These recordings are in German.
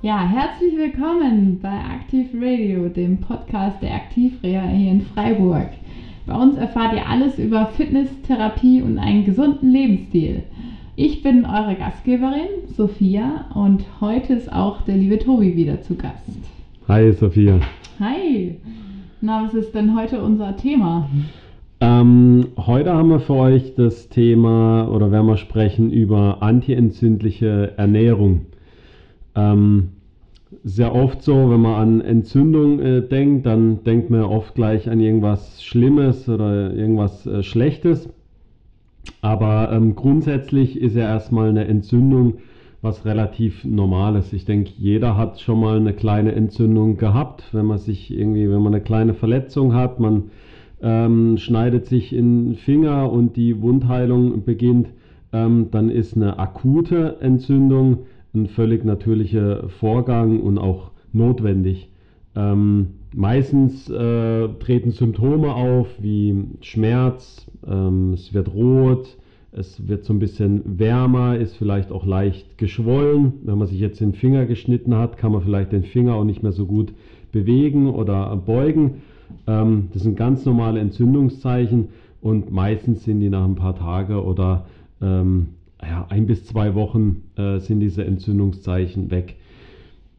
Ja, herzlich willkommen bei Aktiv Radio, dem Podcast der Aktivreha hier in Freiburg. Bei uns erfahrt ihr alles über Fitness, Therapie und einen gesunden Lebensstil. Ich bin eure Gastgeberin, Sophia, und heute ist auch der liebe Tobi wieder zu Gast. Hi, Sophia. Hi. Na, was ist denn heute unser Thema? Ähm, heute haben wir für euch das Thema oder werden wir sprechen über antientzündliche Ernährung. Ähm, sehr oft so, wenn man an Entzündung äh, denkt, dann denkt man oft gleich an irgendwas Schlimmes oder irgendwas äh, Schlechtes. Aber ähm, grundsätzlich ist ja erstmal eine Entzündung was relativ Normales. Ich denke, jeder hat schon mal eine kleine Entzündung gehabt, wenn man sich irgendwie, wenn man eine kleine Verletzung hat, man ähm, schneidet sich in den Finger und die Wundheilung beginnt, ähm, dann ist eine akute Entzündung ein völlig natürlicher Vorgang und auch notwendig. Ähm, meistens äh, treten Symptome auf wie Schmerz, ähm, es wird rot, es wird so ein bisschen wärmer, ist vielleicht auch leicht geschwollen. Wenn man sich jetzt den Finger geschnitten hat, kann man vielleicht den Finger auch nicht mehr so gut bewegen oder beugen. Ähm, das sind ganz normale Entzündungszeichen und meistens sind die nach ein paar Tagen oder ähm, ja, ein bis zwei Wochen äh, sind diese Entzündungszeichen weg.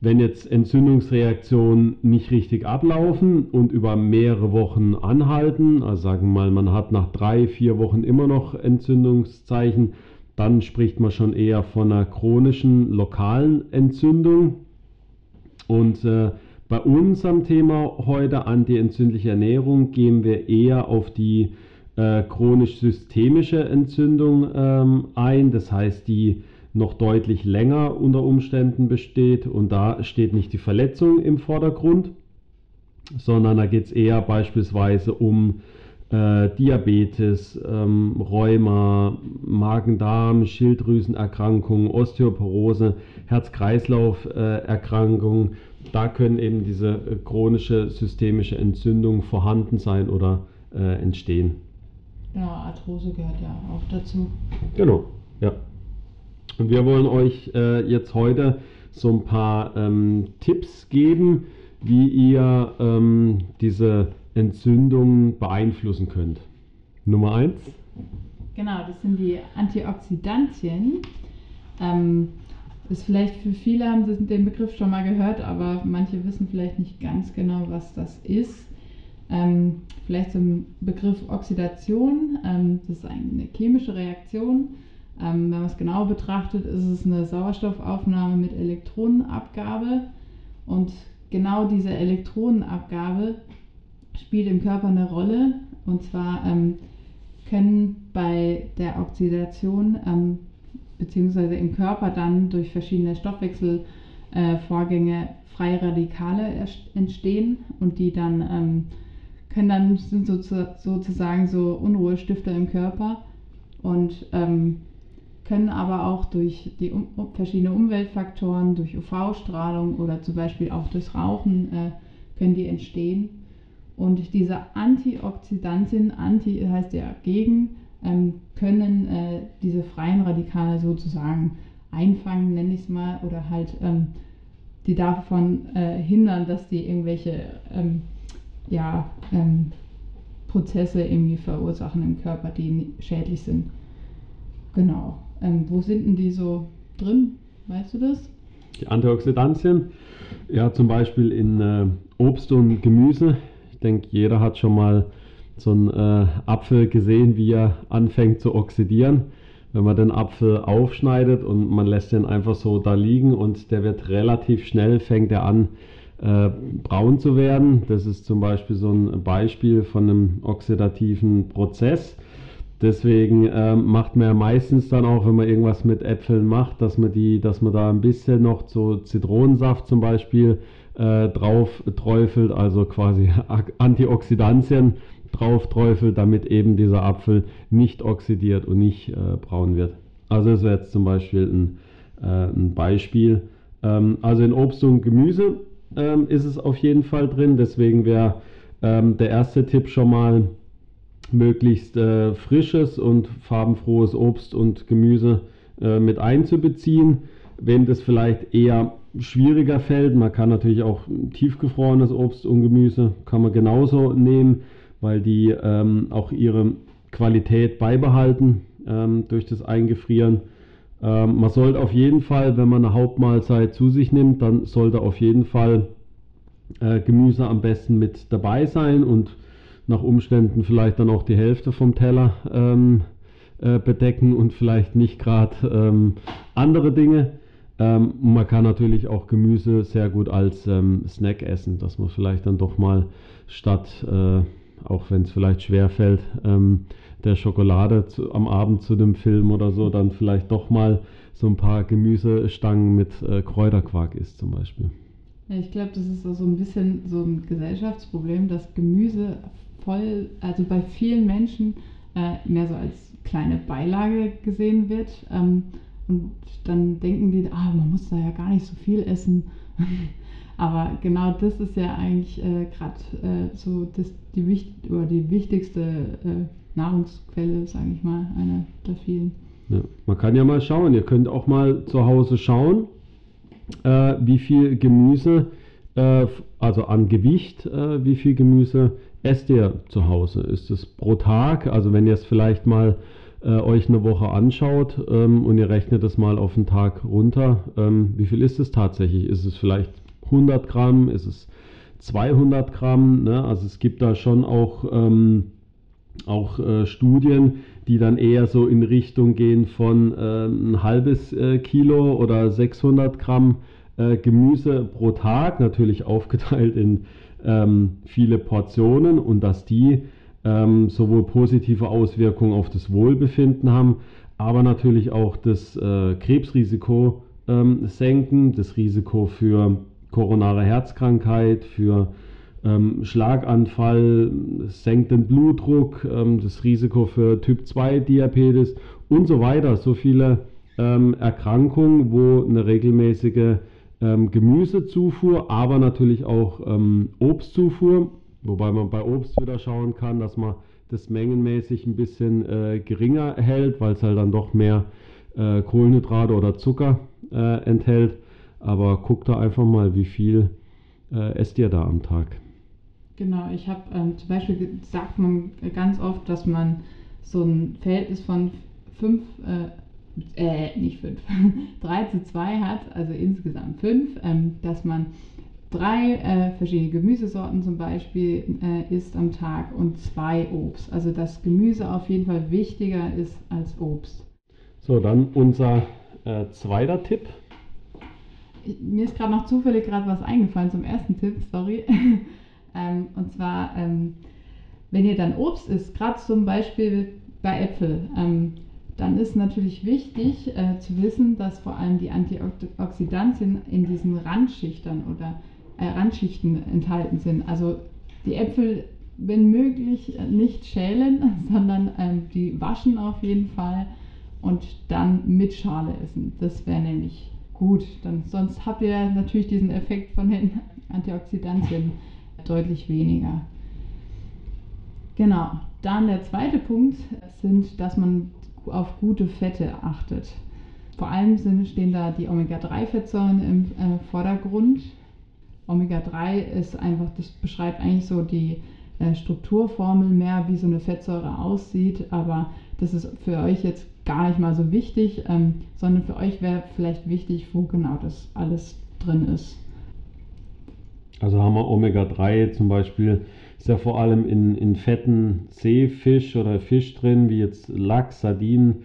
Wenn jetzt Entzündungsreaktionen nicht richtig ablaufen und über mehrere Wochen anhalten, also sagen wir mal, man hat nach drei, vier Wochen immer noch Entzündungszeichen, dann spricht man schon eher von einer chronischen lokalen Entzündung. Und äh, bei unserem Thema heute antientzündliche Ernährung gehen wir eher auf die äh, chronisch-systemische Entzündung ähm, ein, das heißt, die noch deutlich länger unter Umständen besteht und da steht nicht die Verletzung im Vordergrund, sondern da geht es eher beispielsweise um äh, Diabetes, ähm, Rheuma, Magen-Darm, Schilddrüsenerkrankungen, Osteoporose, Herz-Kreislauf-Erkrankungen. da können eben diese äh, chronische systemische Entzündungen vorhanden sein oder äh, entstehen. Genau, Arthrose gehört ja auch dazu. Genau, ja. Und wir wollen euch äh, jetzt heute so ein paar ähm, Tipps geben, wie ihr ähm, diese Entzündung beeinflussen könnt. Nummer eins. Genau, das sind die Antioxidantien. Ähm, ist vielleicht für viele haben sie den Begriff schon mal gehört, aber manche wissen vielleicht nicht ganz genau, was das ist. Ähm, vielleicht zum Begriff Oxidation. Ähm, das ist eine chemische Reaktion. Ähm, wenn man es genau betrachtet, ist es eine Sauerstoffaufnahme mit Elektronenabgabe. Und genau diese Elektronenabgabe spielt im Körper eine Rolle. Und zwar ähm, können bei der Oxidation ähm, beziehungsweise im Körper dann durch verschiedene Stoffwechselvorgänge äh, freie Radikale entstehen und die dann ähm, können dann sind sozusagen so Unruhestifter im Körper und ähm, können aber auch durch die um, verschiedene Umweltfaktoren, durch UV-Strahlung oder zum Beispiel auch durchs Rauchen äh, können die entstehen. Und diese Antioxidantien, Anti heißt ja gegen, ähm, können äh, diese freien Radikale sozusagen einfangen, nenne ich es mal, oder halt ähm, die davon äh, hindern, dass die irgendwelche ähm, ja, ähm, Prozesse irgendwie verursachen im Körper, die schädlich sind. Genau. Ähm, wo sind denn die so drin? Weißt du das? Die Antioxidantien, ja, zum Beispiel in äh, Obst und Gemüse. Ich denke, jeder hat schon mal so einen äh, Apfel gesehen, wie er anfängt zu oxidieren. Wenn man den Apfel aufschneidet und man lässt den einfach so da liegen und der wird relativ schnell, fängt er an, äh, braun zu werden. Das ist zum Beispiel so ein Beispiel von einem oxidativen Prozess. Deswegen äh, macht man ja meistens dann auch, wenn man irgendwas mit Äpfeln macht, dass man die, dass man da ein bisschen noch so Zitronensaft zum Beispiel äh, drauf träufelt, also quasi Antioxidantien drauf träufelt, damit eben dieser Apfel nicht oxidiert und nicht äh, braun wird. Also das wäre jetzt zum Beispiel ein, äh, ein Beispiel. Ähm, also in Obst und Gemüse ähm, ist es auf jeden Fall drin. Deswegen wäre ähm, der erste Tipp schon mal möglichst äh, frisches und farbenfrohes Obst und Gemüse äh, mit einzubeziehen. Wenn das vielleicht eher schwieriger fällt. Man kann natürlich auch tiefgefrorenes Obst und Gemüse kann man genauso nehmen, weil die ähm, auch ihre Qualität beibehalten ähm, durch das Eingefrieren. Ähm, man sollte auf jeden Fall, wenn man eine Hauptmahlzeit zu sich nimmt, dann sollte auf jeden Fall äh, Gemüse am besten mit dabei sein und nach Umständen vielleicht dann auch die Hälfte vom Teller ähm, äh, bedecken und vielleicht nicht gerade ähm, andere Dinge. Ähm, man kann natürlich auch Gemüse sehr gut als ähm, Snack essen, dass man vielleicht dann doch mal statt, äh, auch wenn es vielleicht schwer fällt, ähm, der Schokolade zu, am Abend zu dem Film oder so, dann vielleicht doch mal so ein paar Gemüsestangen mit äh, Kräuterquark isst zum Beispiel. Ja, ich glaube, das ist so ein bisschen so ein Gesellschaftsproblem, dass Gemüse voll, also bei vielen Menschen äh, mehr so als kleine Beilage gesehen wird. Ähm, und dann denken die, ah, man muss da ja gar nicht so viel essen. Aber genau das ist ja eigentlich äh, gerade äh, so das, die, oder die wichtigste äh, Nahrungsquelle, sage ich mal, eine der vielen. Ja, man kann ja mal schauen, ihr könnt auch mal zu Hause schauen, äh, wie viel Gemüse, äh, also an Gewicht, äh, wie viel Gemüse esst ihr zu Hause? Ist es pro Tag? Also wenn ihr es vielleicht mal äh, euch eine Woche anschaut ähm, und ihr rechnet es mal auf den Tag runter, ähm, wie viel ist es tatsächlich? Ist es vielleicht 100 Gramm? Ist es 200 Gramm? Ne? Also es gibt da schon auch, ähm, auch äh, Studien, die dann eher so in Richtung gehen von äh, ein halbes äh, Kilo oder 600 Gramm äh, Gemüse pro Tag, natürlich aufgeteilt in ähm, viele Portionen und dass die ähm, sowohl positive Auswirkungen auf das Wohlbefinden haben, aber natürlich auch das äh, Krebsrisiko ähm, senken, das Risiko für koronare Herzkrankheit, für ähm, Schlaganfall, senkt den Blutdruck, ähm, das Risiko für Typ 2 Diabetes und so weiter. So viele ähm, Erkrankungen, wo eine regelmäßige ähm, Gemüsezufuhr, aber natürlich auch ähm, Obstzufuhr, wobei man bei Obst wieder schauen kann, dass man das mengenmäßig ein bisschen äh, geringer hält, weil es halt dann doch mehr äh, Kohlenhydrate oder Zucker äh, enthält. Aber guckt da einfach mal, wie viel äh, esst ihr da am Tag. Genau, ich habe ähm, zum Beispiel sagt man ganz oft, dass man so ein Verhältnis von 5 äh, nicht fünf, 3 zu 2 hat, also insgesamt 5, ähm, dass man drei äh, verschiedene Gemüsesorten zum Beispiel äh, isst am Tag und zwei Obst. Also dass Gemüse auf jeden Fall wichtiger ist als Obst. So, dann unser äh, zweiter Tipp. Mir ist gerade noch zufällig gerade was eingefallen zum ersten Tipp, sorry. ähm, und zwar, ähm, wenn ihr dann Obst isst, gerade zum Beispiel bei Äpfel, ähm, dann ist natürlich wichtig äh, zu wissen, dass vor allem die Antioxidantien in diesen Randschichtern oder äh, Randschichten enthalten sind. Also die Äpfel, wenn möglich, nicht schälen, sondern ähm, die waschen auf jeden Fall und dann mit Schale essen. Das wäre nämlich gut. Dann, sonst habt ihr natürlich diesen Effekt von den Antioxidantien deutlich weniger. Genau. Dann der zweite Punkt sind, dass man auf gute Fette achtet. Vor allem sind, stehen da die Omega-3-Fettsäuren im äh, Vordergrund. Omega-3 ist einfach, das beschreibt eigentlich so die äh, Strukturformel mehr, wie so eine Fettsäure aussieht, aber das ist für euch jetzt gar nicht mal so wichtig, ähm, sondern für euch wäre vielleicht wichtig, wo genau das alles drin ist. Also haben wir Omega-3 zum Beispiel ist ja vor allem in, in fetten Seefisch oder Fisch drin, wie jetzt Lachs, Sardinen,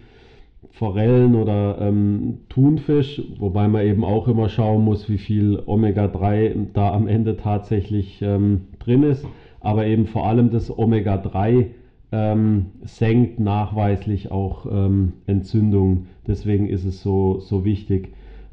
Forellen oder ähm, Thunfisch, wobei man eben auch immer schauen muss, wie viel Omega-3 da am Ende tatsächlich ähm, drin ist. Aber eben vor allem das Omega-3 ähm, senkt nachweislich auch ähm, Entzündungen. Deswegen ist es so, so wichtig.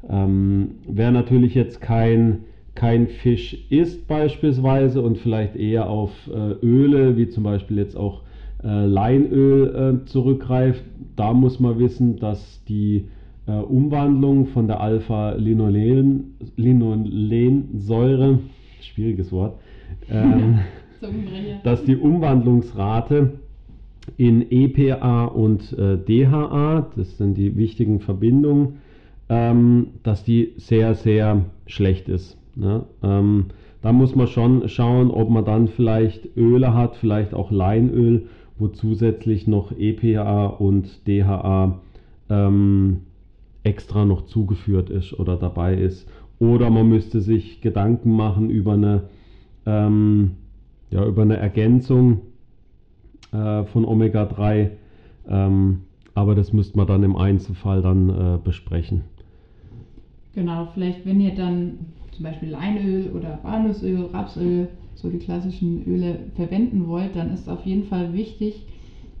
Ähm, wer natürlich jetzt kein kein Fisch isst beispielsweise und vielleicht eher auf äh, Öle, wie zum Beispiel jetzt auch äh, Leinöl äh, zurückgreift, da muss man wissen, dass die Umwandlung von der Alpha-Linolensäure, schwieriges Wort, ähm, dass die Umwandlungsrate in EPA und äh, DHA, das sind die wichtigen Verbindungen, ähm, dass die sehr, sehr schlecht ist. Ne? Ähm, da muss man schon schauen, ob man dann vielleicht Öle hat, vielleicht auch Leinöl, wo zusätzlich noch EPA und DHA ähm, extra noch zugeführt ist oder dabei ist. Oder man müsste sich Gedanken machen über eine, ähm, ja, über eine Ergänzung äh, von Omega-3. Ähm, aber das müsste man dann im Einzelfall dann äh, besprechen. Genau, vielleicht wenn ihr dann zum Beispiel Leinöl oder Walnussöl, Rapsöl, so die klassischen Öle verwenden wollt, dann ist auf jeden Fall wichtig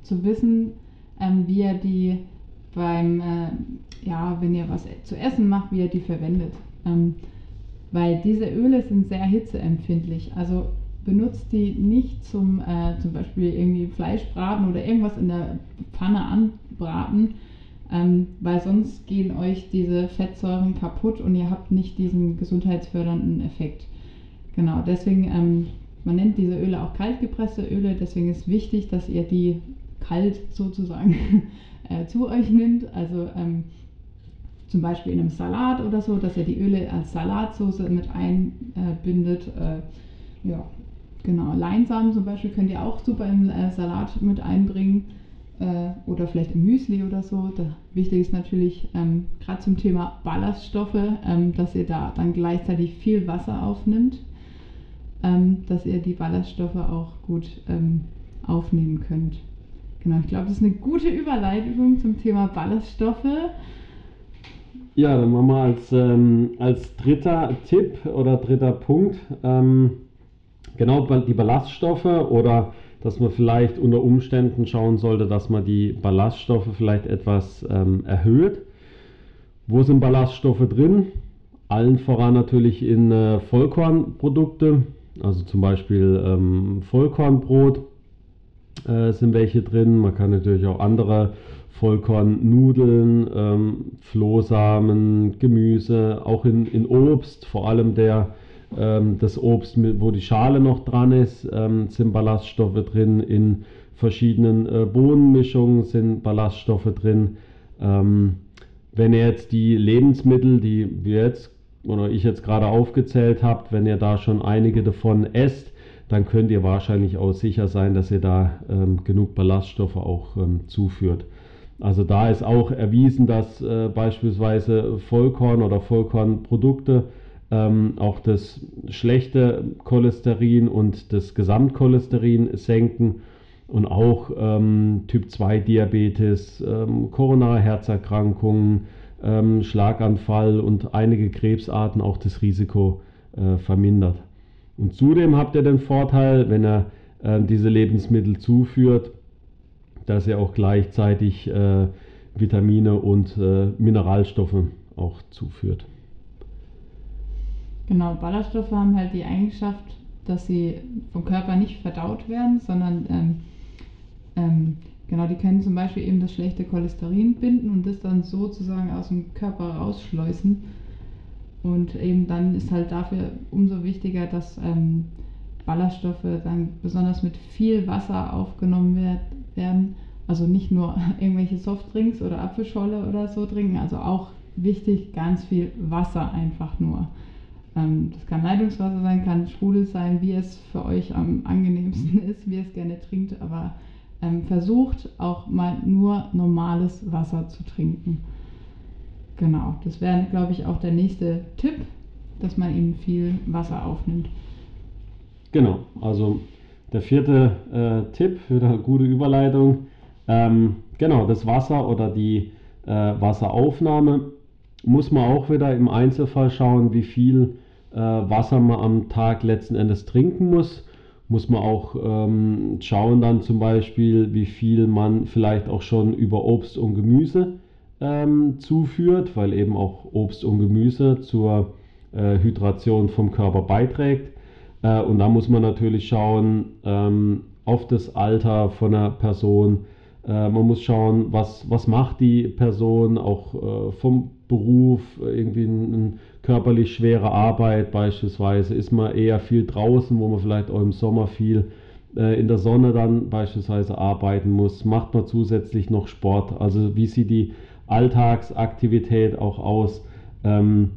zu wissen, ähm, wie ihr die beim, äh, ja, wenn ihr was zu essen macht, wie ihr die verwendet. Ähm, weil diese Öle sind sehr hitzeempfindlich. Also benutzt die nicht zum äh, zum Beispiel irgendwie Fleischbraten oder irgendwas in der Pfanne anbraten, ähm, weil sonst gehen euch diese Fettsäuren kaputt und ihr habt nicht diesen gesundheitsfördernden Effekt. Genau, deswegen, ähm, man nennt diese Öle auch kaltgepresste Öle, deswegen ist wichtig, dass ihr die kalt sozusagen äh, zu euch nimmt. Also ähm, zum Beispiel in einem Salat oder so, dass ihr die Öle als Salatsauce mit einbindet. Äh, ja, genau. Leinsamen zum Beispiel könnt ihr auch super im äh, Salat mit einbringen äh, oder vielleicht im Müsli oder so. Da, wichtig ist natürlich ähm, gerade zum Thema Ballaststoffe, ähm, dass ihr da dann gleichzeitig viel Wasser aufnimmt, ähm, dass ihr die Ballaststoffe auch gut ähm, aufnehmen könnt. Genau, ich glaube, das ist eine gute Überleitung zum Thema Ballaststoffe. Ja, dann machen wir als, ähm, als dritter Tipp oder dritter Punkt ähm, genau die Ballaststoffe oder dass man vielleicht unter Umständen schauen sollte, dass man die Ballaststoffe vielleicht etwas ähm, erhöht. Wo sind Ballaststoffe drin? Allen voran natürlich in äh, Vollkornprodukte, also zum Beispiel ähm, Vollkornbrot äh, sind welche drin. Man kann natürlich auch andere Vollkornnudeln, ähm, Flohsamen, Gemüse, auch in, in Obst, vor allem der ähm, das Obst, wo die Schale noch dran ist, ähm, sind Ballaststoffe drin. In verschiedenen äh, Bohnenmischungen sind Ballaststoffe drin. Ähm, wenn ihr jetzt die Lebensmittel, die wir jetzt oder ich jetzt gerade aufgezählt habt, wenn ihr da schon einige davon esst, dann könnt ihr wahrscheinlich auch sicher sein, dass ihr da ähm, genug Ballaststoffe auch ähm, zuführt. Also da ist auch erwiesen, dass äh, beispielsweise Vollkorn oder Vollkornprodukte ähm, auch das schlechte Cholesterin und das Gesamtcholesterin senken und auch ähm, Typ 2 Diabetes, ähm, koronare Herzerkrankungen, ähm, Schlaganfall und einige Krebsarten auch das Risiko äh, vermindert. Und zudem habt ihr den Vorteil, wenn er äh, diese Lebensmittel zuführt, dass er auch gleichzeitig äh, Vitamine und äh, Mineralstoffe auch zuführt. Genau, Ballaststoffe haben halt die Eigenschaft, dass sie vom Körper nicht verdaut werden, sondern ähm, ähm, genau, die können zum Beispiel eben das schlechte Cholesterin binden und das dann sozusagen aus dem Körper rausschleusen. Und eben dann ist halt dafür umso wichtiger, dass ähm, Ballaststoffe dann besonders mit viel Wasser aufgenommen werd, werden. Also nicht nur irgendwelche Softdrinks oder Apfelscholle oder so trinken, also auch wichtig ganz viel Wasser einfach nur. Ähm, das kann Leitungswasser sein, kann Sprudel sein, wie es für euch am angenehmsten ist, wie ihr es gerne trinkt, aber ähm, versucht auch mal nur normales Wasser zu trinken. Genau, das wäre, glaube ich, auch der nächste Tipp, dass man eben viel Wasser aufnimmt. Genau, also der vierte äh, Tipp, wieder eine gute Überleitung. Ähm, genau, das Wasser oder die äh, Wasseraufnahme muss man auch wieder im Einzelfall schauen, wie viel äh, Wasser man am Tag letzten Endes trinken muss. Muss man auch ähm, schauen dann zum Beispiel, wie viel man vielleicht auch schon über Obst und Gemüse ähm, zuführt, weil eben auch Obst und Gemüse zur äh, Hydration vom Körper beiträgt. Äh, und da muss man natürlich schauen ähm, auf das Alter von einer Person. Äh, man muss schauen, was, was macht die Person auch äh, vom Beruf, irgendwie eine körperlich schwere Arbeit beispielsweise, ist man eher viel draußen, wo man vielleicht auch im Sommer viel äh, in der Sonne dann beispielsweise arbeiten muss, macht man zusätzlich noch Sport, also wie sieht die Alltagsaktivität auch aus. Ähm,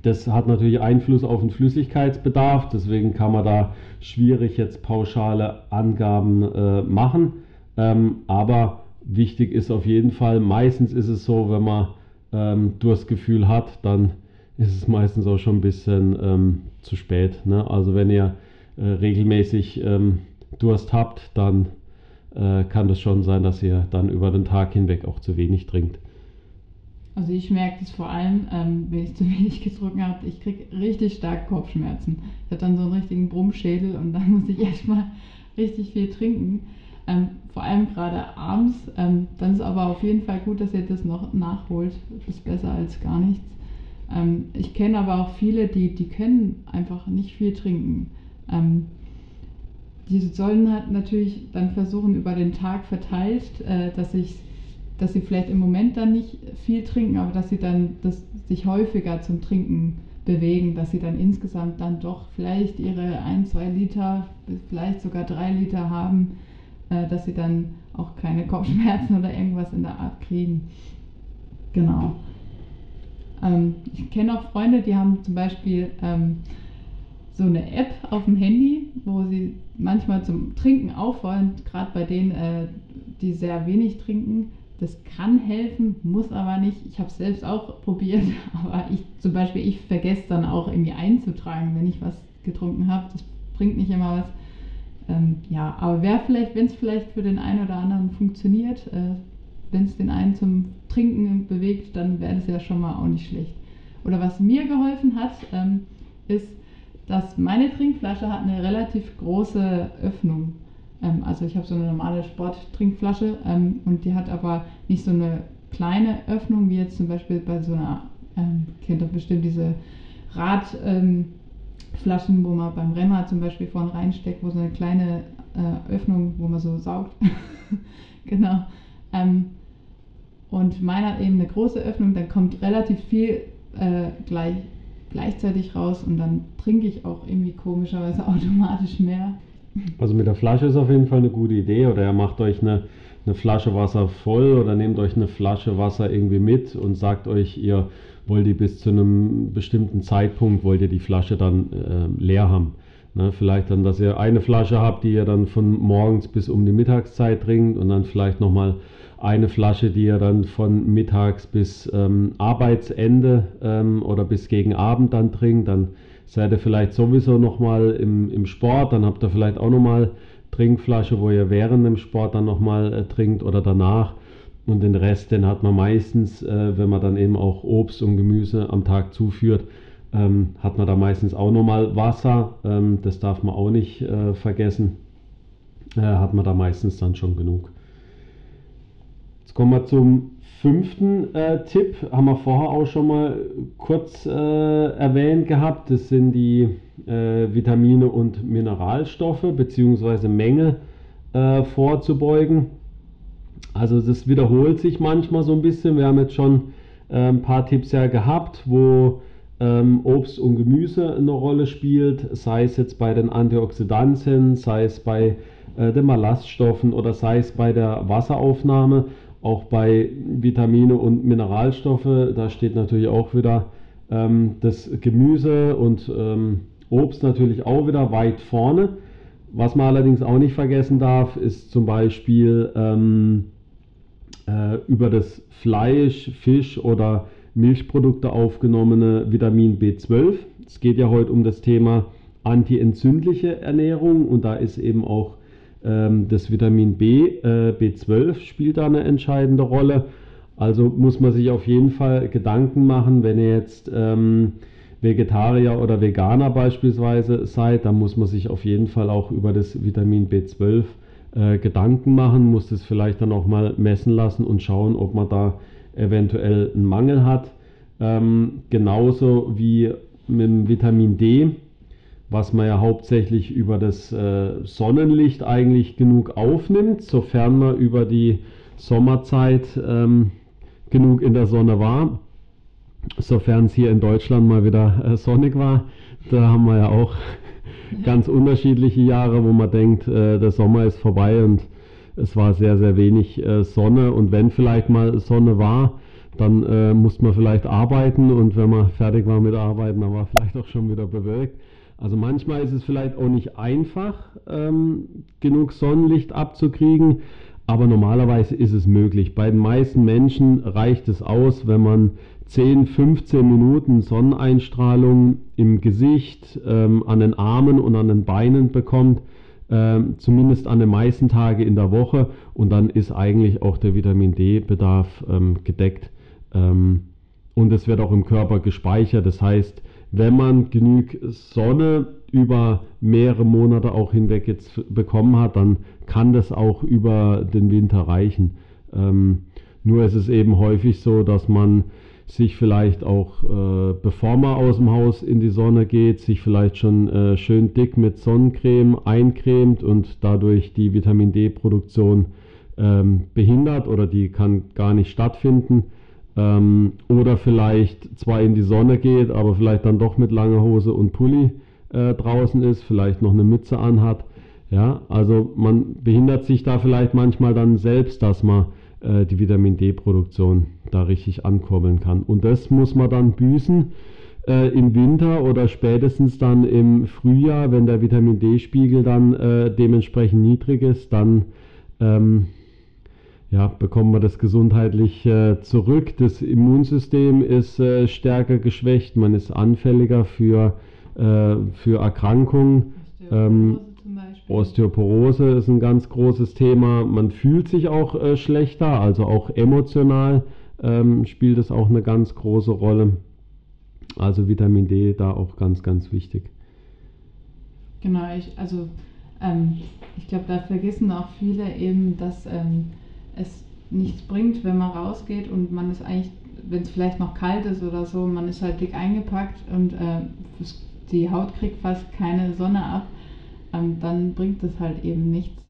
das hat natürlich Einfluss auf den Flüssigkeitsbedarf, deswegen kann man da schwierig jetzt pauschale Angaben äh, machen. Ähm, aber wichtig ist auf jeden Fall, meistens ist es so, wenn man ähm, Durstgefühl hat, dann ist es meistens auch schon ein bisschen ähm, zu spät. Ne? Also wenn ihr äh, regelmäßig ähm, Durst habt, dann äh, kann es schon sein, dass ihr dann über den Tag hinweg auch zu wenig trinkt. Also ich merke das vor allem, ähm, wenn ich zu wenig getrunken habe, ich kriege richtig stark Kopfschmerzen. Ich habe dann so einen richtigen Brummschädel und dann muss ich erstmal richtig viel trinken. Ähm, vor allem gerade abends. Ähm, dann ist aber auf jeden Fall gut, dass ihr das noch nachholt. Das ist besser als gar nichts. Ähm, ich kenne aber auch viele, die, die können einfach nicht viel trinken. Ähm, die sollen halt natürlich dann versuchen, über den Tag verteilt, äh, dass ich dass sie vielleicht im Moment dann nicht viel trinken, aber dass sie dann das, sich häufiger zum Trinken bewegen, dass sie dann insgesamt dann doch vielleicht ihre ein, zwei Liter, vielleicht sogar drei Liter haben, dass sie dann auch keine Kopfschmerzen oder irgendwas in der Art kriegen. Genau. Ähm, ich kenne auch Freunde, die haben zum Beispiel ähm, so eine App auf dem Handy, wo sie manchmal zum Trinken auffordern, gerade bei denen, äh, die sehr wenig trinken, das kann helfen, muss aber nicht. Ich habe es selbst auch probiert, aber ich zum Beispiel, ich vergesse dann auch irgendwie einzutragen, wenn ich was getrunken habe. Das bringt nicht immer was. Ähm, ja, aber wer vielleicht, wenn es vielleicht für den einen oder anderen funktioniert, äh, wenn es den einen zum Trinken bewegt, dann wäre das ja schon mal auch nicht schlecht. Oder was mir geholfen hat, ähm, ist, dass meine Trinkflasche hat eine relativ große Öffnung. Ähm, also ich habe so eine normale Sporttrinkflasche ähm, und die hat aber nicht so eine kleine Öffnung wie jetzt zum Beispiel bei so einer, ähm, kennt doch bestimmt diese Radflaschen, ähm, wo man beim Rennrad zum Beispiel vorne reinsteckt, wo so eine kleine äh, Öffnung, wo man so saugt. genau. Ähm, und meine hat eben eine große Öffnung, dann kommt relativ viel äh, gleich, gleichzeitig raus und dann trinke ich auch irgendwie komischerweise automatisch mehr. Also mit der Flasche ist auf jeden Fall eine gute Idee. Oder ihr macht euch eine, eine Flasche Wasser voll oder nehmt euch eine Flasche Wasser irgendwie mit und sagt euch, ihr wollt die bis zu einem bestimmten Zeitpunkt, wollt ihr die Flasche dann äh, leer haben. Ne, vielleicht dann, dass ihr eine Flasche habt, die ihr dann von morgens bis um die Mittagszeit trinkt und dann vielleicht nochmal eine Flasche, die ihr dann von mittags bis ähm, Arbeitsende ähm, oder bis gegen Abend dann trinkt. Dann seid ihr vielleicht sowieso nochmal im, im Sport, dann habt ihr vielleicht auch nochmal Trinkflasche, wo ihr während dem Sport dann nochmal äh, trinkt oder danach. Und den Rest, den hat man meistens, äh, wenn man dann eben auch Obst und Gemüse am Tag zuführt, ähm, hat man da meistens auch nochmal Wasser. Ähm, das darf man auch nicht äh, vergessen. Äh, hat man da meistens dann schon genug. Jetzt kommen wir zum fünften äh, Tipp haben wir vorher auch schon mal kurz äh, erwähnt gehabt. Das sind die äh, Vitamine und Mineralstoffe bzw. Menge äh, vorzubeugen. Also das wiederholt sich manchmal so ein bisschen. Wir haben jetzt schon äh, ein paar Tipps ja gehabt, wo ähm, Obst und Gemüse eine Rolle spielt, sei es jetzt bei den Antioxidantien, sei es bei äh, den Ballaststoffen oder sei es bei der Wasseraufnahme. Auch bei Vitamine und Mineralstoffe, da steht natürlich auch wieder ähm, das Gemüse und ähm, Obst natürlich auch wieder weit vorne. Was man allerdings auch nicht vergessen darf, ist zum Beispiel ähm, äh, über das Fleisch, Fisch oder Milchprodukte aufgenommene Vitamin B12. Es geht ja heute um das Thema antientzündliche Ernährung und da ist eben auch das Vitamin B, äh, B12 spielt da eine entscheidende Rolle. Also muss man sich auf jeden Fall Gedanken machen, wenn ihr jetzt ähm, Vegetarier oder Veganer beispielsweise seid, dann muss man sich auf jeden Fall auch über das Vitamin B12 äh, Gedanken machen, muss das vielleicht dann auch mal messen lassen und schauen, ob man da eventuell einen Mangel hat. Ähm, genauso wie mit dem Vitamin D was man ja hauptsächlich über das äh, Sonnenlicht eigentlich genug aufnimmt, sofern man über die Sommerzeit ähm, genug in der Sonne war. Sofern es hier in Deutschland mal wieder äh, sonnig war, da haben wir ja auch ganz unterschiedliche Jahre, wo man denkt, äh, der Sommer ist vorbei und es war sehr, sehr wenig äh, Sonne. Und wenn vielleicht mal Sonne war, dann äh, musste man vielleicht arbeiten und wenn man fertig war mit Arbeiten, dann war vielleicht auch schon wieder bewölkt. Also manchmal ist es vielleicht auch nicht einfach, ähm, genug Sonnenlicht abzukriegen, aber normalerweise ist es möglich. Bei den meisten Menschen reicht es aus, wenn man 10, 15 Minuten Sonneneinstrahlung im Gesicht, ähm, an den Armen und an den Beinen bekommt, ähm, zumindest an den meisten Tagen in der Woche und dann ist eigentlich auch der Vitamin D-Bedarf ähm, gedeckt. Ähm, und es wird auch im Körper gespeichert. Das heißt, wenn man genug Sonne über mehrere Monate auch hinweg jetzt bekommen hat, dann kann das auch über den Winter reichen. Ähm, nur ist es eben häufig so, dass man sich vielleicht auch, äh, bevor man aus dem Haus in die Sonne geht, sich vielleicht schon äh, schön dick mit Sonnencreme eincremt und dadurch die Vitamin D-Produktion ähm, behindert oder die kann gar nicht stattfinden. Ähm, oder vielleicht zwar in die Sonne geht, aber vielleicht dann doch mit langer Hose und Pulli äh, draußen ist, vielleicht noch eine Mütze anhat. Ja, also man behindert sich da vielleicht manchmal dann selbst, dass man äh, die Vitamin D-Produktion da richtig ankurbeln kann. Und das muss man dann büßen äh, im Winter oder spätestens dann im Frühjahr, wenn der Vitamin D-Spiegel dann äh, dementsprechend niedrig ist, dann ähm, ja, bekommen wir das gesundheitlich äh, zurück. Das Immunsystem ist äh, stärker geschwächt, man ist anfälliger für, äh, für Erkrankungen. Ähm, Osteoporose ist ein ganz großes Thema. Man fühlt sich auch äh, schlechter, also auch emotional ähm, spielt es auch eine ganz große Rolle. Also Vitamin D da auch ganz, ganz wichtig. Genau, ich, also ähm, ich glaube, da vergessen auch viele eben, dass ähm, es nichts bringt, wenn man rausgeht und man ist eigentlich, wenn es vielleicht noch kalt ist oder so, man ist halt dick eingepackt und äh, die Haut kriegt fast keine Sonne ab, ähm, dann bringt es halt eben nichts.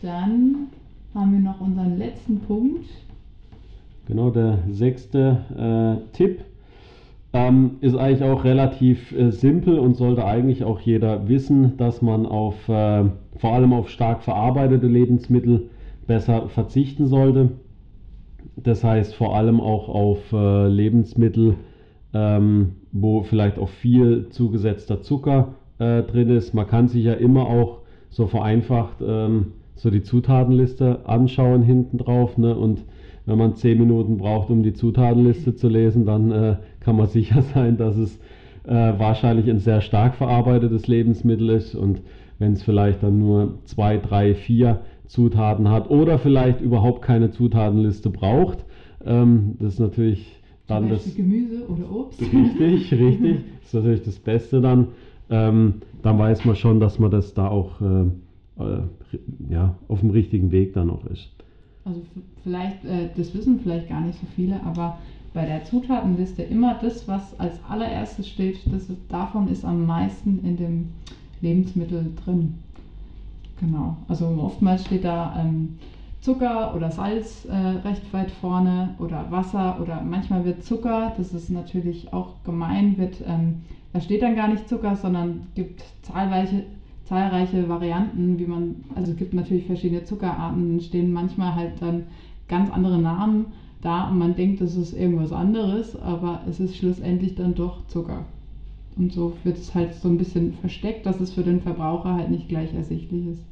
Dann haben wir noch unseren letzten Punkt. Genau, der sechste äh, Tipp ähm, ist eigentlich auch relativ äh, simpel und sollte eigentlich auch jeder wissen, dass man auf äh, vor allem auf stark verarbeitete Lebensmittel besser verzichten sollte. Das heißt vor allem auch auf äh, Lebensmittel, ähm, wo vielleicht auch viel zugesetzter Zucker äh, drin ist. Man kann sich ja immer auch so vereinfacht ähm, so die Zutatenliste anschauen hinten drauf. Ne? Und wenn man 10 Minuten braucht, um die Zutatenliste zu lesen, dann äh, kann man sicher sein, dass es äh, wahrscheinlich ein sehr stark verarbeitetes Lebensmittel ist. Und wenn es vielleicht dann nur 2, 3, 4 Zutaten hat oder vielleicht überhaupt keine Zutatenliste braucht. Ähm, das ist natürlich dann das. Gemüse oder Obst. Richtig, richtig. Das ist natürlich das Beste dann. Ähm, dann weiß man schon, dass man das da auch äh, äh, ja, auf dem richtigen Weg dann auch ist. Also vielleicht, äh, das wissen vielleicht gar nicht so viele, aber bei der Zutatenliste immer das, was als allererstes steht, das davon ist am meisten in dem Lebensmittel drin. Genau. Also oftmals steht da ähm, Zucker oder Salz äh, recht weit vorne oder Wasser oder manchmal wird Zucker, das ist natürlich auch gemein, wird, ähm, da steht dann gar nicht Zucker, sondern gibt zahlreiche, zahlreiche Varianten, wie man, also es gibt natürlich verschiedene Zuckerarten, stehen manchmal halt dann ganz andere Namen da und man denkt, das ist irgendwas anderes, aber es ist schlussendlich dann doch Zucker. Und so wird es halt so ein bisschen versteckt, dass es für den Verbraucher halt nicht gleich ersichtlich ist.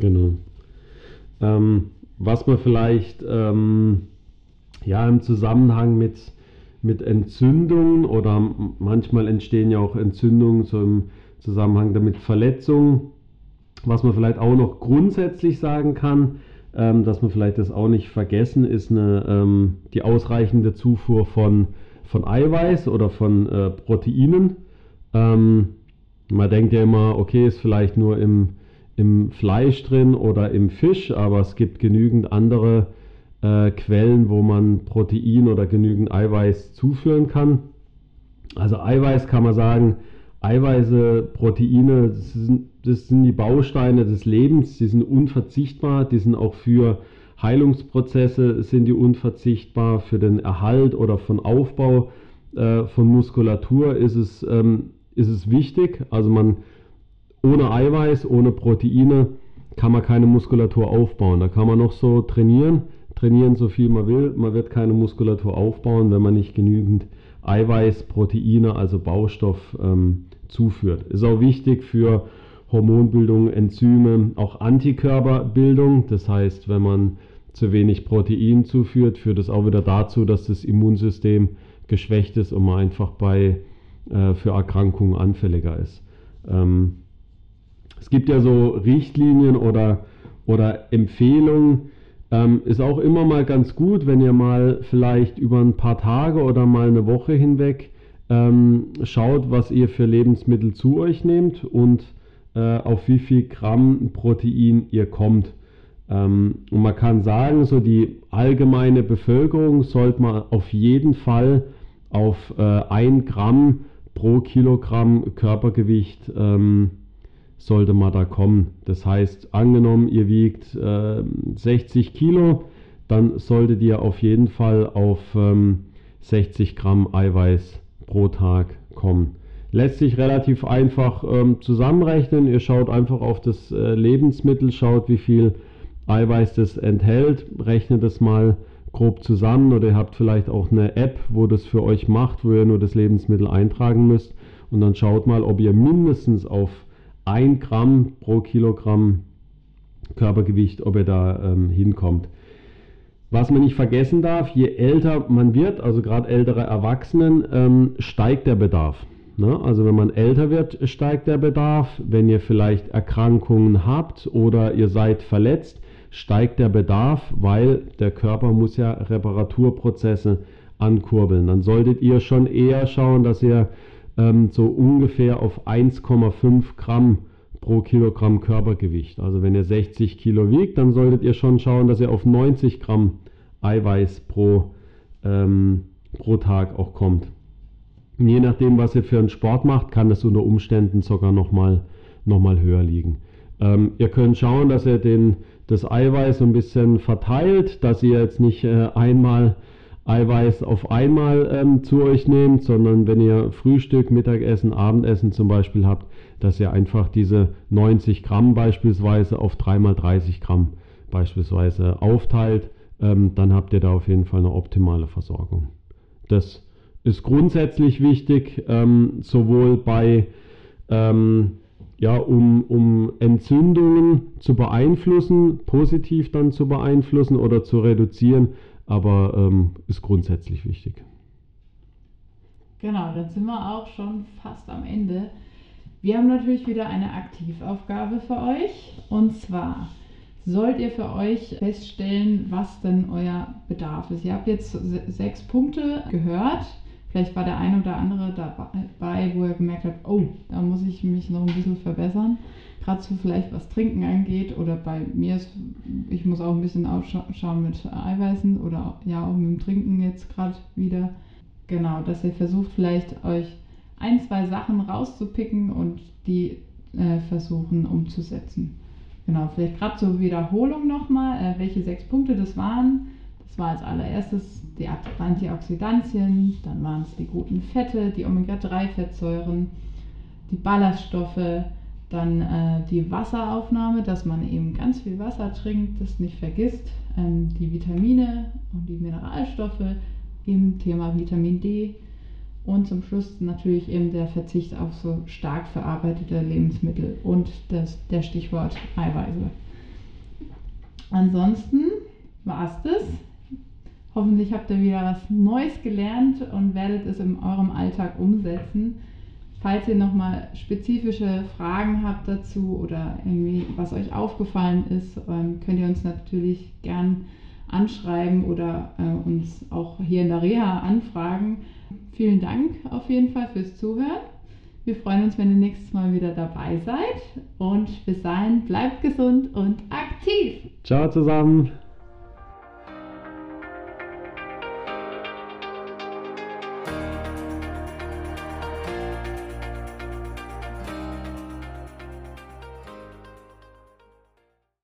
Genau. Ähm, was man vielleicht ähm, ja im Zusammenhang mit, mit Entzündungen oder manchmal entstehen ja auch Entzündungen so im Zusammenhang damit Verletzungen, was man vielleicht auch noch grundsätzlich sagen kann, ähm, dass man vielleicht das auch nicht vergessen, ist eine, ähm, die ausreichende Zufuhr von, von Eiweiß oder von äh, Proteinen. Ähm, man denkt ja immer, okay, ist vielleicht nur im im Fleisch drin oder im Fisch, aber es gibt genügend andere äh, Quellen, wo man Protein oder genügend Eiweiß zuführen kann. Also Eiweiß kann man sagen, Eiweiße, Proteine, das sind, das sind die Bausteine des Lebens, die sind unverzichtbar, die sind auch für Heilungsprozesse sind die unverzichtbar, für den Erhalt oder von Aufbau äh, von Muskulatur ist es, ähm, ist es wichtig. Also man ohne Eiweiß, ohne Proteine kann man keine Muskulatur aufbauen. Da kann man noch so trainieren. trainieren, so viel man will. Man wird keine Muskulatur aufbauen, wenn man nicht genügend Eiweiß, Proteine, also Baustoff ähm, zuführt. Ist auch wichtig für Hormonbildung, Enzyme, auch Antikörperbildung. Das heißt, wenn man zu wenig Protein zuführt, führt es auch wieder dazu, dass das Immunsystem geschwächt ist und man einfach bei, äh, für Erkrankungen anfälliger ist. Ähm, es gibt ja so Richtlinien oder, oder Empfehlungen. Ähm, ist auch immer mal ganz gut, wenn ihr mal vielleicht über ein paar Tage oder mal eine Woche hinweg ähm, schaut, was ihr für Lebensmittel zu euch nehmt und äh, auf wie viel Gramm Protein ihr kommt. Ähm, und man kann sagen, so die allgemeine Bevölkerung sollte man auf jeden Fall auf äh, 1 Gramm pro Kilogramm Körpergewicht ähm, sollte man da kommen. Das heißt, angenommen, ihr wiegt äh, 60 Kilo, dann solltet ihr auf jeden Fall auf ähm, 60 Gramm Eiweiß pro Tag kommen. Lässt sich relativ einfach ähm, zusammenrechnen. Ihr schaut einfach auf das äh, Lebensmittel, schaut, wie viel Eiweiß das enthält, rechnet es mal grob zusammen oder ihr habt vielleicht auch eine App, wo das für euch macht, wo ihr nur das Lebensmittel eintragen müsst und dann schaut mal, ob ihr mindestens auf 1 Gramm pro Kilogramm Körpergewicht, ob ihr da ähm, hinkommt. Was man nicht vergessen darf, je älter man wird, also gerade ältere Erwachsenen, ähm, steigt der Bedarf. Ne? Also wenn man älter wird, steigt der Bedarf. Wenn ihr vielleicht Erkrankungen habt oder ihr seid verletzt, steigt der Bedarf, weil der Körper muss ja Reparaturprozesse ankurbeln. Dann solltet ihr schon eher schauen, dass ihr ähm, so ungefähr auf 1,5 Gramm pro Kilogramm Körpergewicht. Also wenn ihr 60 Kilo wiegt, dann solltet ihr schon schauen, dass ihr auf 90 Gramm Eiweiß pro, ähm, pro Tag auch kommt. Und je nachdem, was ihr für einen Sport macht, kann das unter Umständen sogar nochmal noch mal höher liegen. Ähm, ihr könnt schauen, dass ihr den, das Eiweiß so ein bisschen verteilt, dass ihr jetzt nicht äh, einmal Eiweiß auf einmal ähm, zu euch nehmt, sondern wenn ihr Frühstück, Mittagessen, Abendessen zum Beispiel habt, dass ihr einfach diese 90 Gramm beispielsweise auf 3 mal 30 Gramm beispielsweise aufteilt, ähm, dann habt ihr da auf jeden Fall eine optimale Versorgung. Das ist grundsätzlich wichtig, ähm, sowohl bei ähm, ja, um, um Entzündungen zu beeinflussen, positiv dann zu beeinflussen oder zu reduzieren, aber ähm, ist grundsätzlich wichtig. Genau, dann sind wir auch schon fast am Ende. Wir haben natürlich wieder eine Aktivaufgabe für euch und zwar sollt ihr für euch feststellen, was denn euer Bedarf ist. Ihr habt jetzt sechs Punkte gehört. Vielleicht war der eine oder andere dabei, wo er gemerkt hat, oh, da muss ich mich noch ein bisschen verbessern gerade so vielleicht was Trinken angeht oder bei mir ist, ich muss auch ein bisschen aufschauen mit Eiweißen oder ja auch mit dem Trinken jetzt gerade wieder. Genau, dass ihr versucht vielleicht euch ein, zwei Sachen rauszupicken und die äh, versuchen umzusetzen. Genau, vielleicht gerade zur Wiederholung nochmal, äh, welche sechs Punkte das waren. Das war als allererstes die Antioxidantien, dann waren es die guten Fette, die Omega-3-Fettsäuren, die Ballaststoffe, dann äh, die Wasseraufnahme, dass man eben ganz viel Wasser trinkt, das nicht vergisst. Ähm, die Vitamine und die Mineralstoffe, im Thema Vitamin D. Und zum Schluss natürlich eben der Verzicht auf so stark verarbeitete Lebensmittel und das, der Stichwort Eiweiße. Ansonsten war es das. Hoffentlich habt ihr wieder was Neues gelernt und werdet es in eurem Alltag umsetzen. Falls ihr nochmal spezifische Fragen habt dazu oder irgendwie was euch aufgefallen ist, ähm, könnt ihr uns natürlich gern anschreiben oder äh, uns auch hier in der Reha anfragen. Vielen Dank auf jeden Fall fürs Zuhören. Wir freuen uns, wenn ihr nächstes Mal wieder dabei seid. Und bis dahin bleibt gesund und aktiv. Ciao zusammen.